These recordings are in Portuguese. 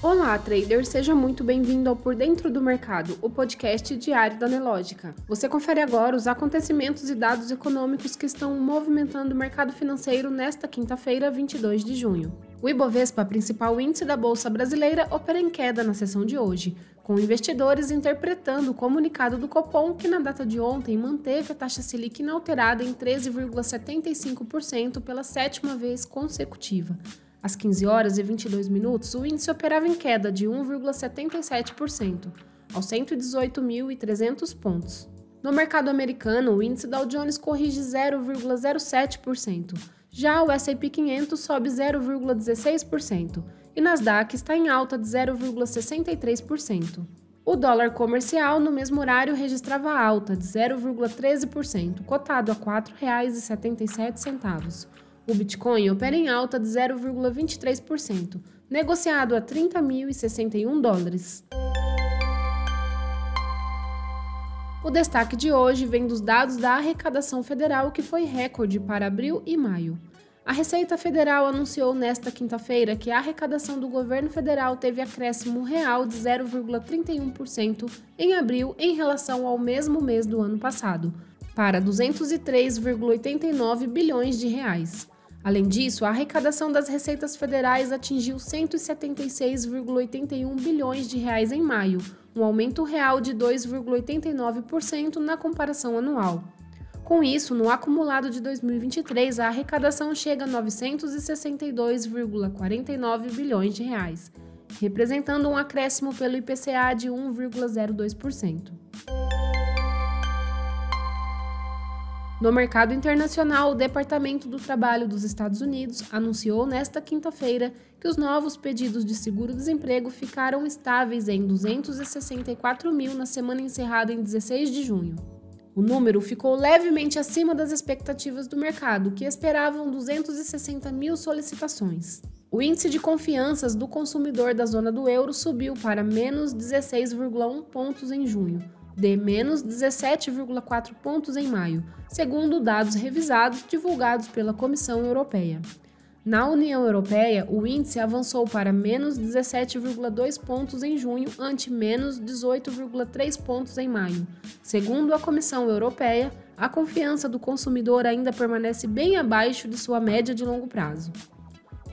Olá, trader, seja muito bem-vindo ao Por Dentro do Mercado, o podcast diário da Nelógica. Você confere agora os acontecimentos e dados econômicos que estão movimentando o mercado financeiro nesta quinta-feira, 22 de junho. O Ibovespa, principal índice da Bolsa Brasileira, opera em queda na sessão de hoje, com investidores interpretando o comunicado do Copom, que na data de ontem manteve a taxa Selic inalterada em 13,75% pela sétima vez consecutiva. Às 15 horas e 22 minutos, o índice operava em queda de 1,77%, aos 118.300 pontos. No mercado americano, o índice Dow Jones corrige 0,07%, já o S&P 500 sobe 0,16% e Nasdaq está em alta de 0,63%. O dólar comercial no mesmo horário registrava alta de 0,13%, cotado a R$ 4,77. O Bitcoin opera em alta de 0,23%, negociado a 30.061 dólares. O destaque de hoje vem dos dados da arrecadação federal, que foi recorde para abril e maio. A Receita Federal anunciou nesta quinta-feira que a arrecadação do governo federal teve acréscimo real de 0,31% em abril em relação ao mesmo mês do ano passado, para 203,89 bilhões de reais. Além disso, a arrecadação das receitas federais atingiu 176,81 bilhões de reais em maio, um aumento real de 2,89% na comparação anual. Com isso, no acumulado de 2023, a arrecadação chega a 962,49 bilhões de reais, representando um acréscimo pelo IPCA de 1,02%. No mercado internacional, o Departamento do Trabalho dos Estados Unidos anunciou nesta quinta-feira que os novos pedidos de seguro-desemprego ficaram estáveis em 264 mil na semana encerrada em 16 de junho. O número ficou levemente acima das expectativas do mercado, que esperavam 260 mil solicitações. O índice de confianças do consumidor da zona do euro subiu para menos 16,1 pontos em junho, de menos 17,4 pontos em maio, segundo dados revisados divulgados pela Comissão Europeia. Na União Europeia, o índice avançou para menos 17,2 pontos em junho, ante menos 18,3 pontos em maio. Segundo a Comissão Europeia, a confiança do consumidor ainda permanece bem abaixo de sua média de longo prazo.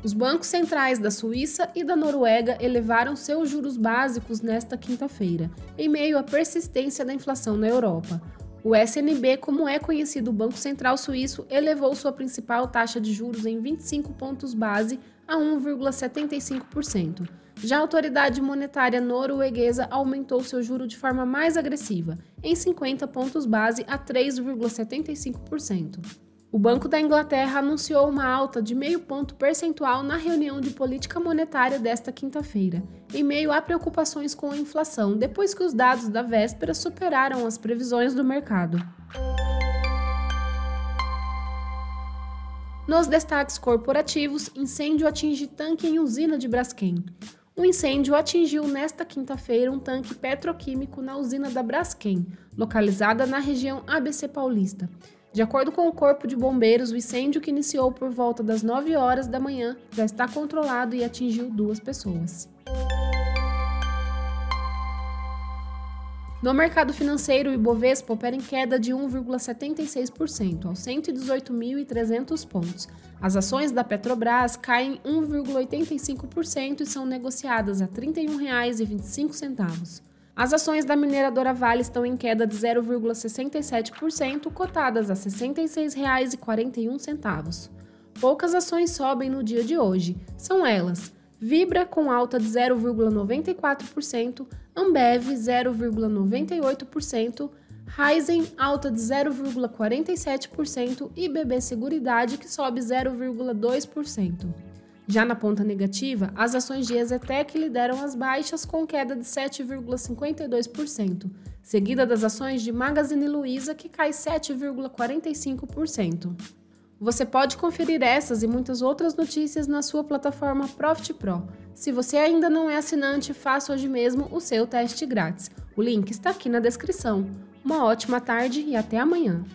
Os bancos centrais da Suíça e da Noruega elevaram seus juros básicos nesta quinta-feira, em meio à persistência da inflação na Europa. O SNB, como é conhecido o Banco Central Suíço, elevou sua principal taxa de juros em 25 pontos base a 1,75%. Já a autoridade monetária norueguesa aumentou seu juro de forma mais agressiva, em 50 pontos base a 3,75%. O Banco da Inglaterra anunciou uma alta de meio ponto percentual na reunião de política monetária desta quinta-feira, em meio a preocupações com a inflação, depois que os dados da véspera superaram as previsões do mercado. Nos destaques corporativos, incêndio atinge tanque em usina de Braskem. O incêndio atingiu nesta quinta-feira um tanque petroquímico na usina da Braskem, localizada na região ABC Paulista. De acordo com o Corpo de Bombeiros, o incêndio que iniciou por volta das 9 horas da manhã já está controlado e atingiu duas pessoas. No mercado financeiro, o Ibovespa opera em queda de 1,76%, aos 118.300 pontos. As ações da Petrobras caem 1,85% e são negociadas a R$ 31,25. As ações da mineradora Vale estão em queda de 0,67%, cotadas a R$ 66,41. Poucas ações sobem no dia de hoje. São elas: Vibra com alta de 0,94%, Ambev 0,98%, Ryzen alta de 0,47% e BB Seguridade que sobe 0,2%. Já na ponta negativa, as ações de Exetec lideram as baixas com queda de 7,52%, seguida das ações de Magazine Luiza, que cai 7,45%. Você pode conferir essas e muitas outras notícias na sua plataforma Profit Pro. Se você ainda não é assinante, faça hoje mesmo o seu teste grátis. O link está aqui na descrição. Uma ótima tarde e até amanhã!